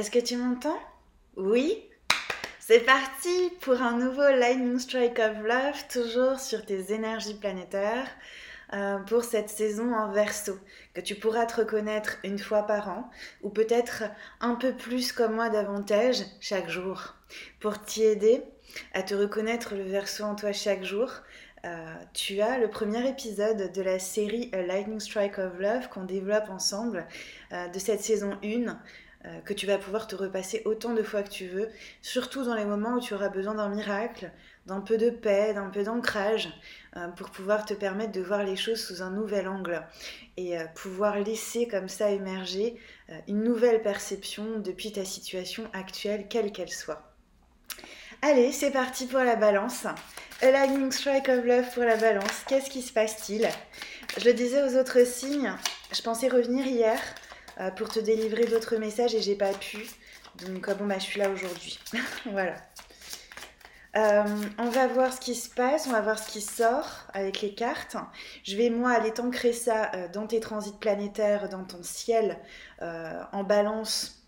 Est-ce que tu m'entends? Oui C'est parti pour un nouveau Lightning Strike of Love, toujours sur tes énergies planétaires, euh, pour cette saison en verso, que tu pourras te reconnaître une fois par an, ou peut-être un peu plus comme moi davantage chaque jour. Pour t'y aider à te reconnaître le verso en toi chaque jour, euh, tu as le premier épisode de la série Lightning Strike of Love qu'on développe ensemble euh, de cette saison 1 euh, que tu vas pouvoir te repasser autant de fois que tu veux, surtout dans les moments où tu auras besoin d'un miracle, d'un peu de paix, d'un peu d'ancrage, pour pouvoir te permettre de voir les choses sous un nouvel angle et pouvoir laisser comme ça émerger une nouvelle perception depuis ta situation actuelle, quelle qu'elle soit. Allez, c'est parti pour la balance. A lightning strike of love pour la balance. Qu'est-ce qui se passe-t-il? Je le disais aux autres signes, je pensais revenir hier euh, pour te délivrer d'autres messages et j'ai pas pu. Donc euh, bon bah je suis là aujourd'hui. voilà. Euh, on va voir ce qui se passe, on va voir ce qui sort avec les cartes. Je vais moi aller t'ancrer ça dans tes transits planétaires, dans ton ciel, en balance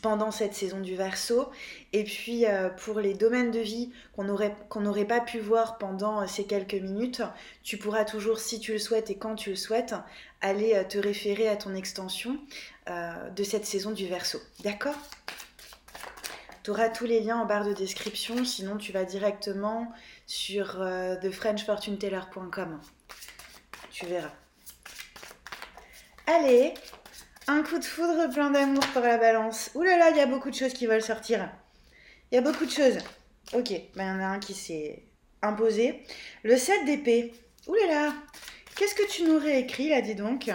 pendant cette saison du verso. Et puis euh, pour les domaines de vie qu'on n'aurait pas pu voir pendant euh, ces quelques minutes, tu pourras toujours, si tu le souhaites et quand tu le souhaites, aller euh, te référer à ton extension de cette saison du verso. D'accord? Tu auras tous les liens en barre de description, sinon tu vas directement sur thefrenchfortuneteller.com. Tu verras. Allez, un coup de foudre plein d'amour pour la balance. Ouh là là, il y a beaucoup de choses qui veulent sortir. Il y a beaucoup de choses. Ok, ben, il y en a un qui s'est imposé. Le 7 d'épée. Ouh là là, qu'est-ce que tu nous réécris là, dis donc?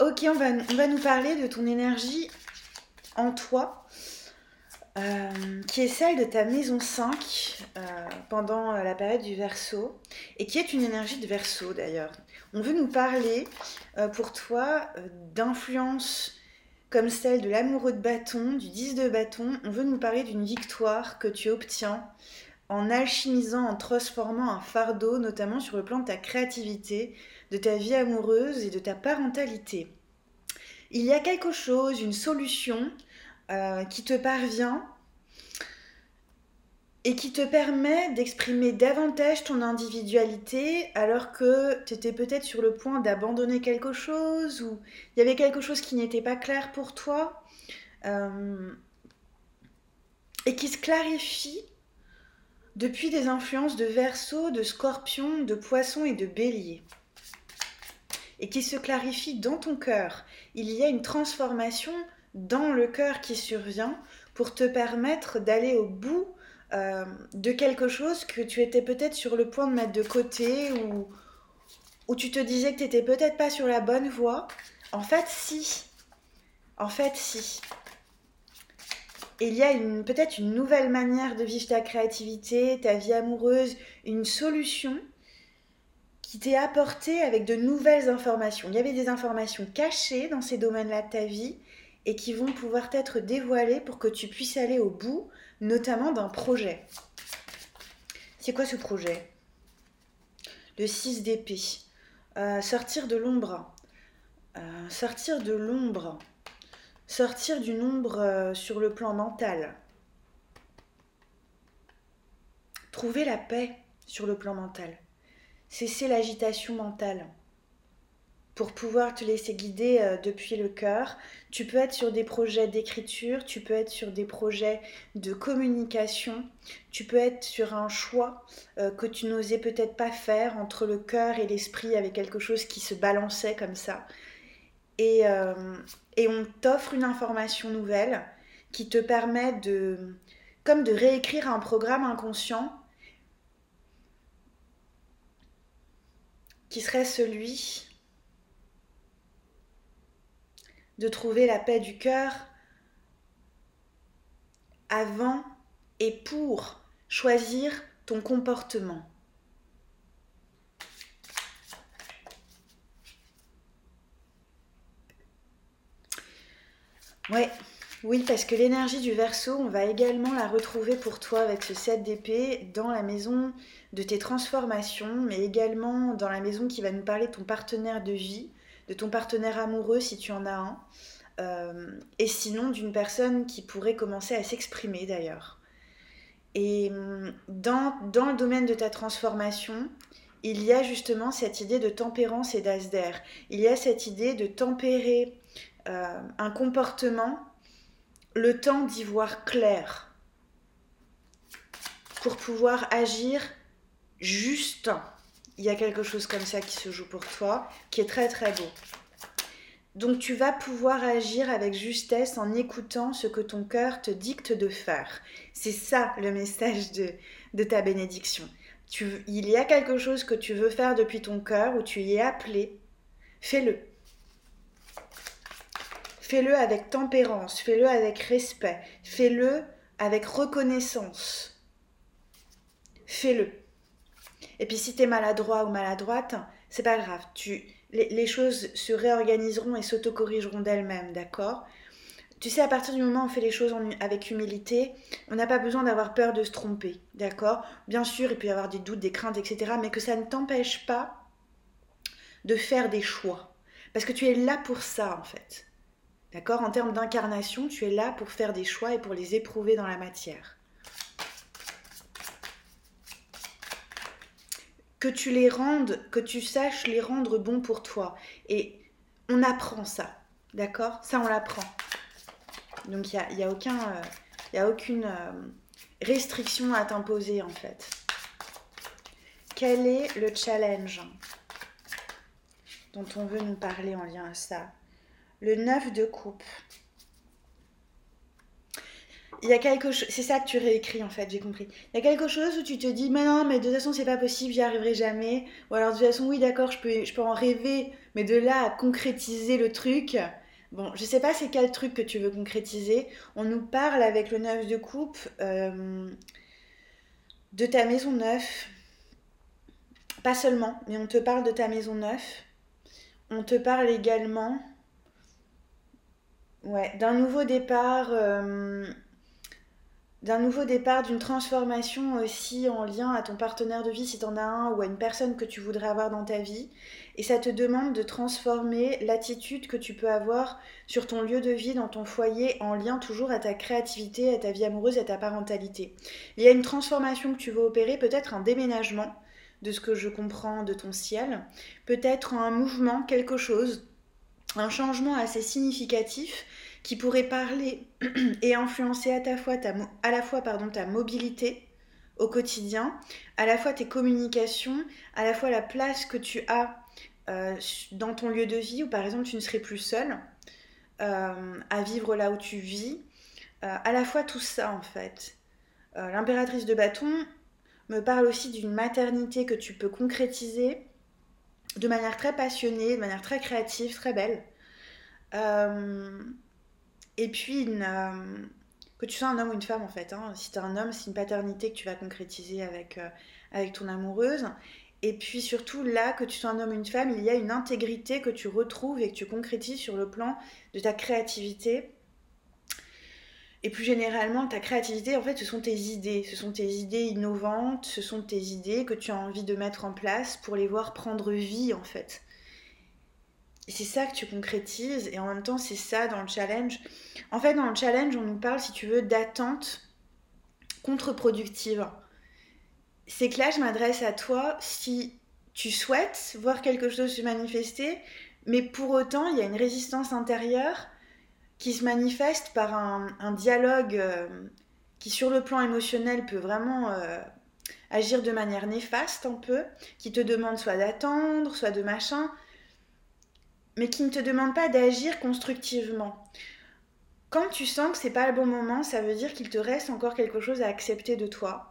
Ok, on va, on va nous parler de ton énergie en toi. Euh, qui est celle de ta maison 5 euh, pendant la période du verso, et qui est une énergie de verso d'ailleurs. On veut nous parler euh, pour toi d'influence comme celle de l'amoureux de bâton, du 10 de bâton. On veut nous parler d'une victoire que tu obtiens en alchimisant, en transformant un fardeau, notamment sur le plan de ta créativité, de ta vie amoureuse et de ta parentalité. Il y a quelque chose, une solution euh, qui te parvient et qui te permet d'exprimer davantage ton individualité alors que tu étais peut-être sur le point d'abandonner quelque chose ou il y avait quelque chose qui n'était pas clair pour toi euh, et qui se clarifie depuis des influences de verso, de scorpion, de poisson et de bélier et qui se clarifie dans ton cœur. Il y a une transformation dans le cœur qui survient pour te permettre d'aller au bout euh, de quelque chose que tu étais peut-être sur le point de mettre de côté ou, ou tu te disais que tu n'étais peut-être pas sur la bonne voie. En fait, si. En fait, si. il y a peut-être une nouvelle manière de vivre ta créativité, ta vie amoureuse, une solution qui t'est apportée avec de nouvelles informations. Il y avait des informations cachées dans ces domaines-là de ta vie et qui vont pouvoir être dévoilées pour que tu puisses aller au bout, notamment d'un projet. C'est quoi ce projet? Le 6 d'épée. Euh, sortir de l'ombre. Euh, sortir de l'ombre. Sortir du nombre euh, sur le plan mental. Trouver la paix sur le plan mental. Cesser l'agitation mentale pour pouvoir te laisser guider euh, depuis le cœur. Tu peux être sur des projets d'écriture, tu peux être sur des projets de communication, tu peux être sur un choix euh, que tu n'osais peut-être pas faire entre le cœur et l'esprit avec quelque chose qui se balançait comme ça. Et, euh, on t'offre une information nouvelle qui te permet de, comme de réécrire un programme inconscient qui serait celui de trouver la paix du cœur avant et pour choisir ton comportement. Ouais, oui, parce que l'énergie du verso, on va également la retrouver pour toi avec ce 7 d'épée dans la maison de tes transformations, mais également dans la maison qui va nous parler de ton partenaire de vie, de ton partenaire amoureux si tu en as un, et sinon d'une personne qui pourrait commencer à s'exprimer d'ailleurs. Et hum, dans, le domaine de ta transformation, il y a justement cette idée de tempérance et d'asder. Il y a cette idée de tempérer euh, un comportement le temps d'y voir clair pour pouvoir agir juste. Il y a quelque chose comme ça qui se joue pour toi, qui est très très beau. Donc tu vas pouvoir agir avec justesse en écoutant ce que ton cœur te dicte de faire. C'est ça le message de, de ta bénédiction. Il y a quelque chose que tu veux faire depuis ton cœur, où tu y es appelé, fais-le. Fais-le avec tempérance, fais-le avec respect, fais-le avec reconnaissance. Fais-le. Et puis si tu es maladroit ou maladroite, c'est pas grave. Tu, les, choses se réorganiseront et s'autocorrigeront d'elles-mêmes, d'accord? Tu sais, à partir du moment où on fait les choses avec humilité, on n'a pas besoin d'avoir peur de se tromper, d'accord? Bien sûr, il peut y avoir des doutes, des craintes, etc., mais que ça ne t'empêche pas de faire des choix. Parce que tu es là pour ça, en fait. D'accord? En termes d'incarnation, tu es là pour faire des choix et pour les éprouver dans la matière. Tu les rendes, que tu saches les rendre bons pour toi. Et on apprend ça, d'accord? Ça, on l'apprend. Donc, il n'y a, a, aucun, euh, a aucune euh, restriction à t'imposer, en fait. Quel est le challenge dont on veut nous parler en lien à ça? Le 9 de coupe il y a quelque c'est ça que tu réécris en fait, j'ai compris. Il y a quelque chose où tu te dis, mais non, mais de toute façon c'est pas possible, j'y arriverai jamais. Ou alors de toute façon, oui, d'accord, je peux, en rêver, mais de là à concrétiser le truc. Bon, je sais pas c'est quel truc que tu veux concrétiser. On nous parle avec le neuf de coupe euh, de ta maison neuve. Pas seulement, mais on te parle de ta maison neuve. On te parle également ouais, d'un nouveau départ. Euh, d'un nouveau départ, d'une transformation aussi en lien à ton partenaire de vie si tu en as un ou à une personne que tu voudrais avoir dans ta vie. Et ça te demande de transformer l'attitude que tu peux avoir sur ton lieu de vie, dans ton foyer, en lien toujours à ta créativité, à ta vie amoureuse, à ta parentalité. Il y a une transformation que tu veux opérer, peut-être un déménagement, de ce que je comprends de ton ciel, peut-être un mouvement, quelque chose, un changement assez significatif qui pourrait parler et influencer à, ta fois ta, à la fois pardon, ta mobilité au quotidien, à la fois tes communications, à la fois la place que tu as euh, dans ton lieu de vie, où par exemple tu ne serais plus seule euh, à vivre là où tu vis, euh, à la fois tout ça en fait. L'impératrice de bâton me parle aussi d'une maternité que tu peux concrétiser de manière très passionnée, de manière très créative, très belle. Et puis, euh, que tu sois un homme ou une femme, en fait. Hein. Si tu es un homme, c'est une paternité que tu vas concrétiser avec, euh, avec ton amoureuse. Et puis surtout, là, que tu sois un homme ou une femme, il y a une intégrité que tu retrouves et que tu concrétises sur le plan de ta créativité. Et plus généralement, ta créativité, en fait, ce sont tes idées. Ce sont tes idées innovantes, ce sont tes idées que tu as envie de mettre en place pour les voir prendre vie, en fait c'est ça que tu concrétises et en même temps c'est ça dans le challenge. En fait dans le challenge on nous parle si tu veux d'attente contre-productive. C'est que là je m'adresse à toi si tu souhaites voir quelque chose se manifester mais pour autant il y a une résistance intérieure qui se manifeste par un, dialogue euh, qui sur le plan émotionnel peut vraiment euh, agir de manière néfaste un peu, qui te demande soit d'attendre, soit de machin mais qui ne te demande pas d'agir constructivement. Quand tu sens que c'est pas le bon moment, ça veut dire qu'il te reste encore quelque chose à accepter de toi.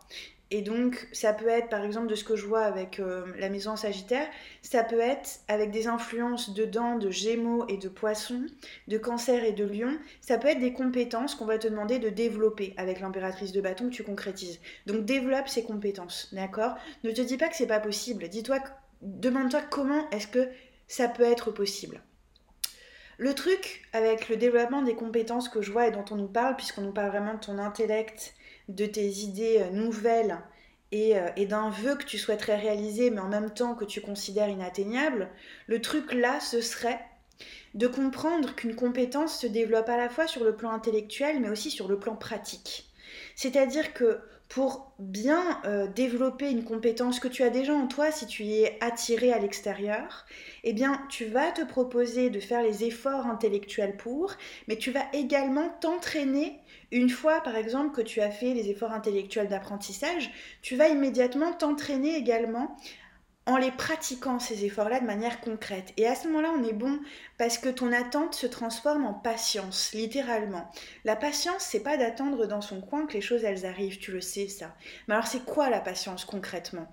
Et donc, ça peut être, par exemple, de ce que je vois avec euh, la maison en Sagittaire, ça peut être avec des influences dedans de Gémeaux et de Poissons, de Cancer et de Lion, ça peut être des compétences qu'on va te demander de développer avec l'impératrice de bâton que tu concrétises. Donc, développe ces compétences, d'accord? Ne te dis pas que c'est pas possible. Dis-toi, demande-toi comment est-ce que ça peut être possible. Le truc avec le développement des compétences que je vois et dont on nous parle, puisqu'on nous parle vraiment de ton intellect, de tes idées euh, nouvelles euh, et, d'un vœu que tu souhaiterais réaliser, mais en même temps que tu considères inatteignable, le truc là, ce serait de comprendre qu'une compétence se développe à la fois sur le plan intellectuel mais aussi sur le plan pratique. C'est-à-dire que pour bien euh, développer une compétence que tu as déjà en toi si tu y es attiré à l'extérieur, eh bien tu vas te proposer de faire les efforts intellectuels pour, mais tu vas également t'entraîner. Une fois par exemple que tu as fait les efforts intellectuels d'apprentissage, tu vas immédiatement t'entraîner également en les pratiquant ces efforts-là de manière concrète. Et à ce moment-là, on est bon parce que ton attente se transforme en patience, littéralement. La patience, c'est pas d'attendre dans son coin que les choses elles arrivent, tu le sais ça. Mais alors c'est quoi la patience concrètement?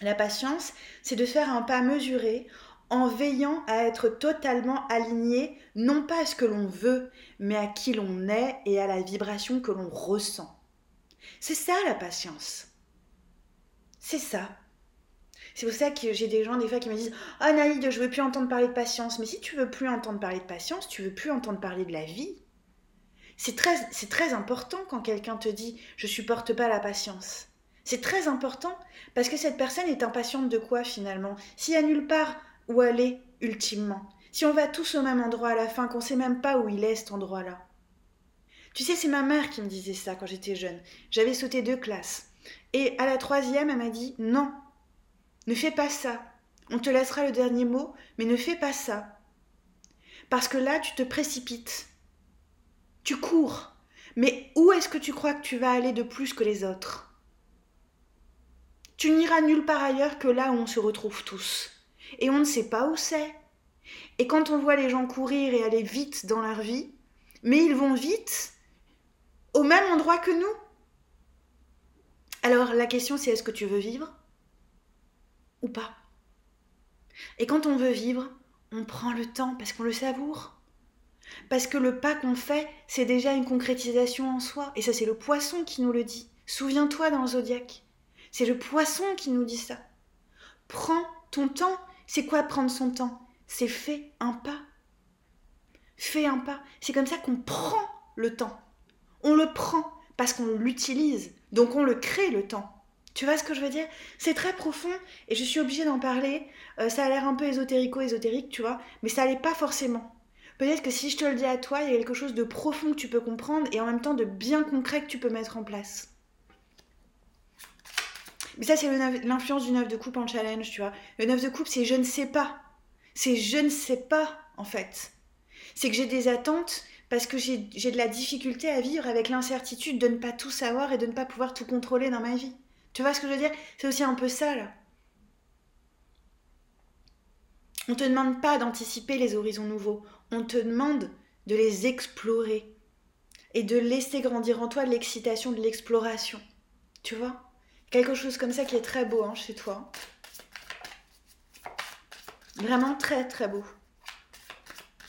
La patience, c'est de faire un pas mesuré en veillant à être totalement aligné, non pas à ce que l'on veut, mais à qui l'on est et à la vibration que l'on ressent. C'est ça la patience. C'est ça. C'est pour ça que j'ai des gens des fois qui me disent Ah Naïd, je veux plus entendre parler de patience. Mais si tu veux plus entendre parler de patience, tu veux plus entendre parler de la vie. C'est très, important quand quelqu'un te dit Je supporte pas la patience. C'est très important parce que cette personne est impatiente de quoi finalement? S'il y a nulle part où aller ultimement, si on va tous au même endroit à la fin, qu'on sait même pas où il est cet endroit-là. Tu sais, c'est ma mère qui me disait ça quand j'étais jeune. J'avais sauté deux classes. Et à la troisième, elle m'a dit Non, ne fais pas ça. On te laissera le dernier mot, mais ne fais pas ça. Parce que là, tu te précipites. Tu cours. Mais où est-ce que tu crois que tu vas aller de plus que les autres? Tu n'iras nulle part ailleurs que là où on se retrouve tous. Et on ne sait pas où c'est. Et quand on voit les gens courir et aller vite dans leur vie, mais ils vont vite au même endroit que nous. Alors la question c'est est-ce que tu veux vivre? Ou pas. Et quand on veut vivre, on prend le temps parce qu'on le savoure. Parce que le pas qu'on fait, c'est déjà une concrétisation en soi. Et ça, c'est le poisson qui nous le dit. Souviens-toi dans le zodiaque. C'est le poisson qui nous dit ça. Prends ton temps. C'est quoi prendre son temps? C'est fais un pas. Fais un pas. C'est comme ça qu'on prend le temps. On le prend parce qu'on l'utilise. Donc on le crée le temps. Tu vois ce que je veux dire? C'est très profond et je suis obligée d'en parler. Euh, ça a l'air un peu ésotérico-ésotérique, tu vois, mais ça l'est pas forcément. Peut-être que si je te le dis à toi, il y a quelque chose de profond que tu peux comprendre et en même temps de bien concret que tu peux mettre en place. Mais ça, c'est l'influence du neuf de coupe en challenge, tu vois. Le neuf de coupe, c'est je ne sais pas. C'est je ne sais pas, en fait. C'est que j'ai des attentes parce que j'ai de la difficulté à vivre avec l'incertitude de ne pas tout savoir et de ne pas pouvoir tout contrôler dans ma vie. Tu vois ce que je veux dire? C'est aussi un peu ça, là. On te demande pas d'anticiper les horizons nouveaux, on te demande de les explorer et de laisser grandir en toi l'excitation de l'exploration. Tu vois? Quelque chose comme ça qui est très beau hein, chez toi. Vraiment très très beau.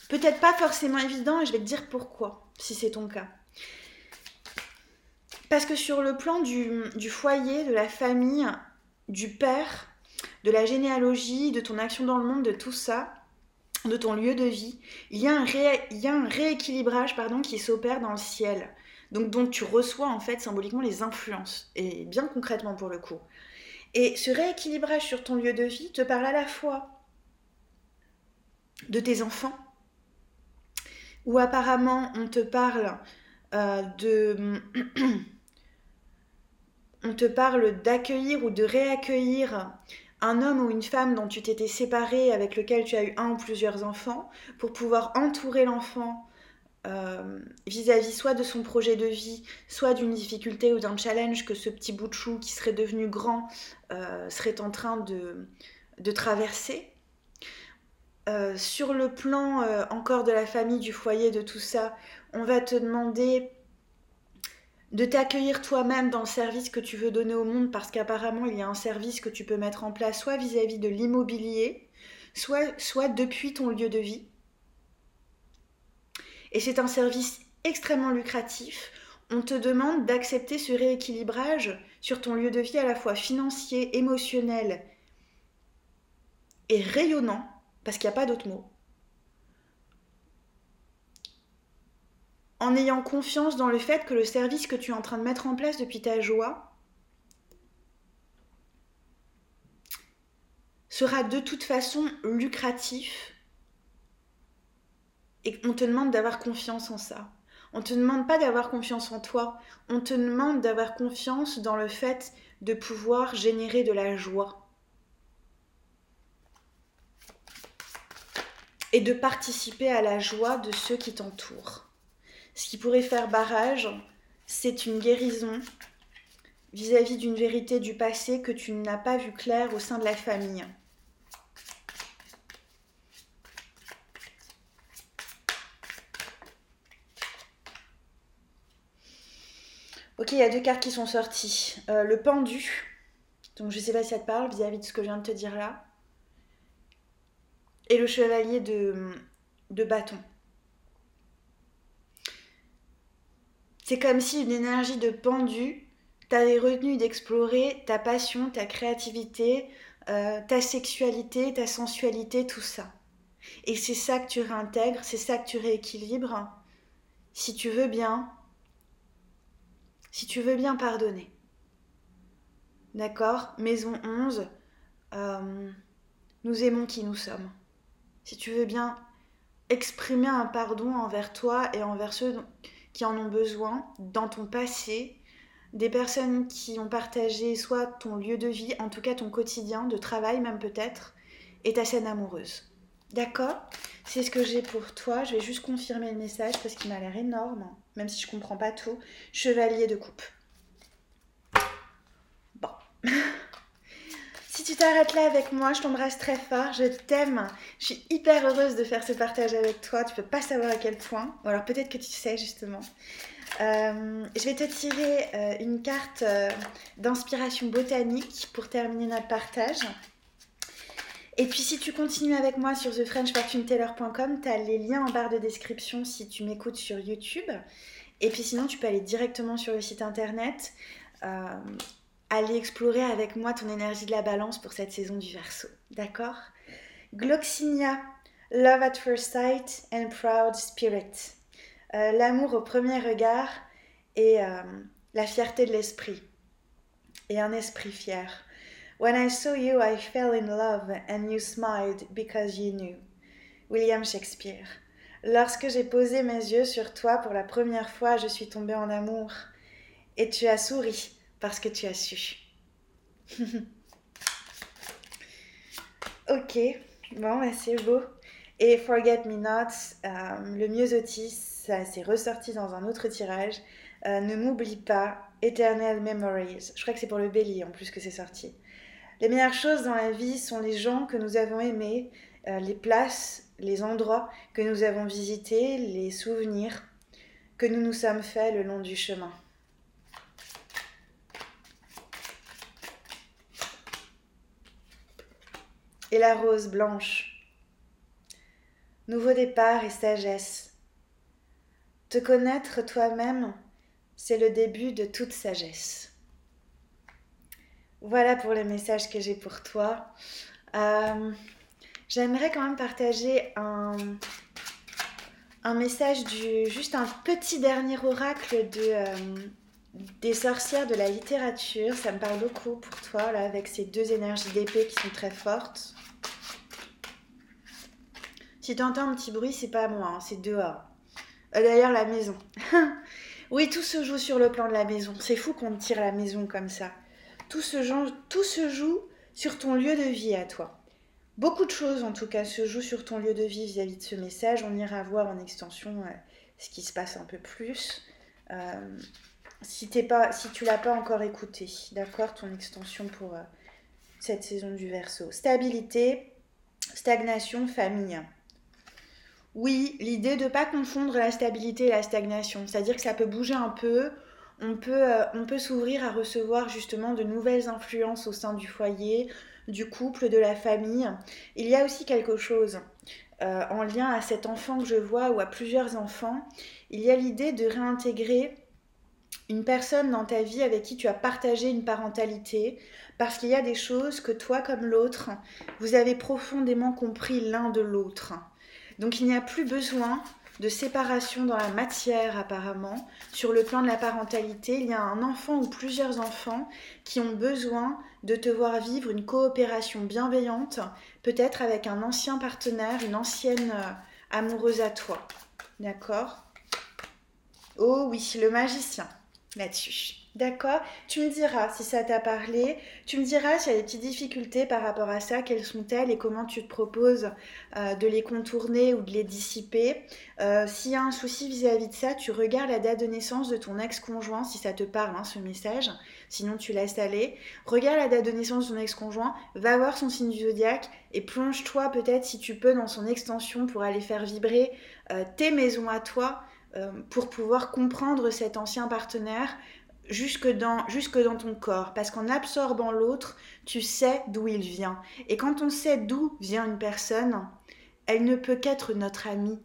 Peut-être pas forcément évident et je vais te dire pourquoi, si c'est ton cas. Parce que sur le plan du, foyer, de la famille, du père, de la généalogie, de ton action dans le monde, de tout ça, de ton lieu de vie, il y a un, rééquilibrage pardon, qui s'opère dans le ciel. Donc tu reçois en fait symboliquement les influences, et bien concrètement pour le coup. Et ce rééquilibrage sur ton lieu de vie te parle à la fois de tes enfants, où apparemment on te parle euh, de on te parle d'accueillir ou de réaccueillir un homme ou une femme dont tu t'étais séparé, avec lequel tu as eu un ou plusieurs enfants, pour pouvoir entourer l'enfant euh, vis-à-vis soit de son projet de vie, soit d'une difficulté ou d'un challenge que ce petit bout de chou qui serait devenu grand euh, serait en train de, traverser. Euh, sur le plan encore de la famille, du foyer, de tout ça, on va te demander de t'accueillir toi-même dans le service que tu veux donner au monde parce qu'apparemment il y a un service que tu peux mettre en place soit vis-à-vis de l'immobilier, soit, soit depuis ton lieu de vie. Et c'est un service extrêmement lucratif. On te demande d'accepter ce rééquilibrage sur ton lieu de vie à la fois financier, émotionnel et rayonnant, parce qu'il n'y a pas d'autre mot. En ayant confiance dans le fait que le service que tu es en train de mettre en place depuis ta joie sera de toute façon lucratif Et on te demande d'avoir confiance en ça. On ne te demande pas d'avoir confiance en toi, on te demande d'avoir confiance dans le fait de pouvoir générer de la joie. Et de participer à la joie de ceux qui t'entourent. Ce qui pourrait faire barrage, c'est une guérison vis-à-vis d'une vérité du passé que tu n'as pas vu clair au sein de la famille. Ok, il y a deux cartes qui sont sorties. Euh, le pendu. Donc je sais pas si ça te parle vis-à-vis de ce que je viens de te dire là. Et le chevalier de, de bâton. C'est comme si une énergie de pendu t'avait retenu d'explorer ta passion, ta créativité, euh, ta sexualité, ta sensualité, tout ça. Et c'est ça que tu réintègres, c'est ça que tu rééquilibres. Si tu veux bien, si tu veux bien pardonner. D'accord? Maison 11, euh, nous aimons qui nous sommes. Si tu veux bien exprimer un pardon envers toi et envers ceux qui en ont besoin dans ton passé, des personnes qui ont partagé soit ton lieu de vie, en tout cas ton quotidien, de travail même peut-être, et ta scène amoureuse. D'accord? C'est ce que j'ai pour toi. Je vais juste confirmer le message parce qu'il m'a l'air énorme, même si je comprends pas tout. Chevalier de coupe. Bon. si tu t'arrêtes là avec moi, je t'embrasse très fort. Je t'aime. Je suis hyper heureuse de faire ce partage avec toi. Tu peux pas savoir à quel point. Ou alors peut-être que tu sais justement. Euh, je vais te tirer euh, une carte euh, d'inspiration botanique pour terminer notre partage. Et puis si tu continues avec moi sur thefrenchfortuneteller.com, tu as les liens en barre de description si tu m'écoutes sur YouTube. Et puis sinon, tu peux aller directement sur le site internet, aller explorer avec moi ton énergie de la balance pour cette saison du Verseau. D'accord? Gloxinia, Love at First Sight and Proud Spirit. Euh, l'amour au premier regard et euh, la fierté de l'esprit. Et un esprit fier. When I saw you, I fell in love and you smiled because you knew. William Shakespeare. Lorsque j'ai posé mes yeux sur toi pour la première fois, je suis tombée en amour. Et tu as souri parce que tu as su. ok, bon, bah, c'est beau. Et Forget Me Not, euh, le myosotis, ça s'est ressorti dans un autre tirage. Euh, ne m'oublie pas, Eternal Memories. Je crois que c'est pour le bélier en plus que c'est sorti. Les meilleures choses dans la vie sont les gens que nous avons aimés, euh, les places, les endroits que nous avons visités, les souvenirs que nous nous sommes faits le long du chemin. Et la rose blanche. Nouveau départ et sagesse. Te connaître toi-même, c'est le début de toute sagesse. Voilà pour le message que j'ai pour toi. Euh, j'aimerais quand même partager un, message du juste un petit dernier oracle de euh, des sorcières de la littérature. Ça me parle beaucoup pour toi là avec ces deux énergies d'épée qui sont très fortes. Si tu entends un petit bruit, c'est pas moi, hein, c'est dehors. Euh, d'ailleurs la maison. oui, tout se joue sur le plan de la maison. C'est fou qu'on tire la maison comme ça tout se, joue sur ton lieu de vie à toi. Beaucoup de choses, en tout cas, se jouent sur ton lieu de vie vis-à-vis de ce message. On ira voir en extension euh, ce qui se passe un peu plus. Euh, si, tu pas, si tu l'as pas encore écouté, d'accord, ton extension pour euh, cette saison du verso. Stabilité, stagnation, famille. Oui, l'idée de ne pas confondre la stabilité et la stagnation. C'est-à-dire que ça peut bouger un peu, on peut, euh, peut s'ouvrir à recevoir justement de nouvelles influences au sein du foyer, du couple, de la famille. Il y a aussi quelque chose euh, en lien à cet enfant que je vois ou à plusieurs enfants. Il y a l'idée de réintégrer une personne dans ta vie avec qui tu as partagé une parentalité, parce qu'il y a des choses que toi comme l'autre, vous avez profondément compris l'un de l'autre. Donc il n'y a plus besoin de séparation dans la matière apparemment. Sur le plan de la parentalité, il y a un enfant ou plusieurs enfants qui ont besoin de te voir vivre une coopération bienveillante, peut-être avec un ancien partenaire, une ancienne euh, amoureuse à toi. D'accord? Oh oui, le magicien là-dessus. D'accord Tu me diras si ça t'a parlé, tu me diras s'il y a des petites difficultés par rapport à ça, quelles sont-elles et comment tu te proposes euh, de les contourner ou de les dissiper? Euh, s'il y a un souci vis-à-vis de ça, tu regardes la date de naissance de ton ex-conjoint, si ça te parle, hein, ce message, sinon tu laisses aller. Regarde la date de naissance de ton ex-conjoint, va voir son signe du zodiaque et plonge-toi peut-être si tu peux dans son extension pour aller faire vibrer euh, tes maisons à toi pour pouvoir comprendre cet ancien partenaire, jusque dans, jusque dans ton corps. Parce qu'en absorbant l'autre, tu sais d'où il vient. Et quand on sait d'où vient une personne, elle ne peut qu'être notre amie.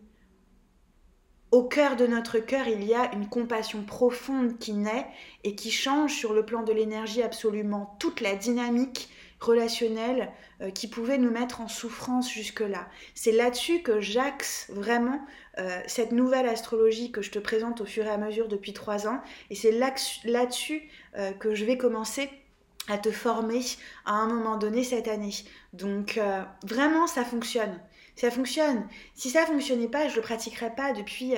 Au cœur de notre cœur, il y a une compassion profonde qui naît et qui change sur le plan de l'énergie absolument toute la dynamique relationnelle euh, qui pouvait nous mettre en souffrance jusque-là. C'est là-dessus que j'axe vraiment euh, cette nouvelle astrologie que je te présente au fur et à mesure depuis trois ans. Et c'est là-dessus euh, que je vais commencer à te former à un moment donné cette année. Donc vraiment, ça fonctionne. Ça fonctionne. Si ça fonctionnait pas, je le pratiquerais pas depuis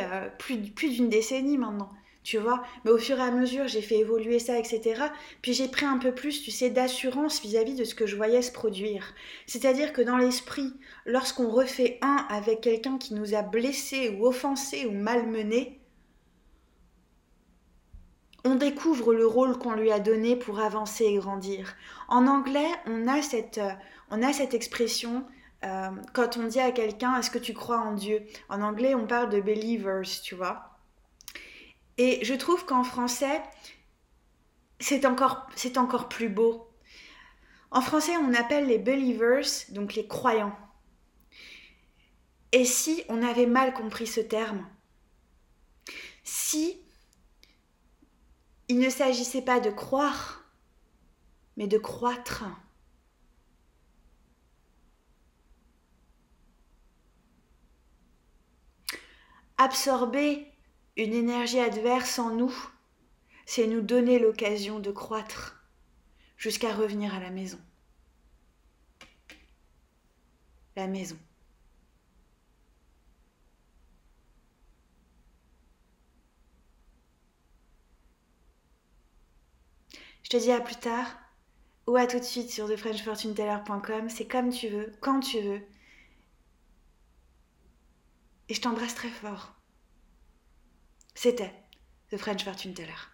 plus d'une décennie maintenant tu vois. Mais au fur et à mesure, j'ai fait évoluer ça, etc. Puis j'ai pris un peu plus, tu sais, d'assurance vis-à-vis de ce que je voyais se produire. C'est-à-dire que dans l'esprit, lorsqu'on refait un avec quelqu'un qui nous a blessés ou offensés ou malmenés, on découvre le rôle qu'on lui a donné pour avancer et grandir. En anglais, on a cette, euh, on a cette expression euh, quand on dit à quelqu'un est-ce que tu crois en Dieu? En anglais, on parle de believers, tu vois. Et je trouve qu'en français, c'est encore, encore plus beau. En français, on appelle les believers, donc les croyants. Et si on avait mal compris ce terme? Si il ne s'agissait pas de croire, mais de croître. Absorber une énergie adverse en nous, c'est nous donner l'occasion de croître jusqu'à revenir à la maison. La maison. Je te dis à plus tard ou à tout de suite sur thefrenchfortuneteller.com. C'est comme tu veux, quand tu veux. Et je t'embrasse très fort. C'était The French Fortune Teller.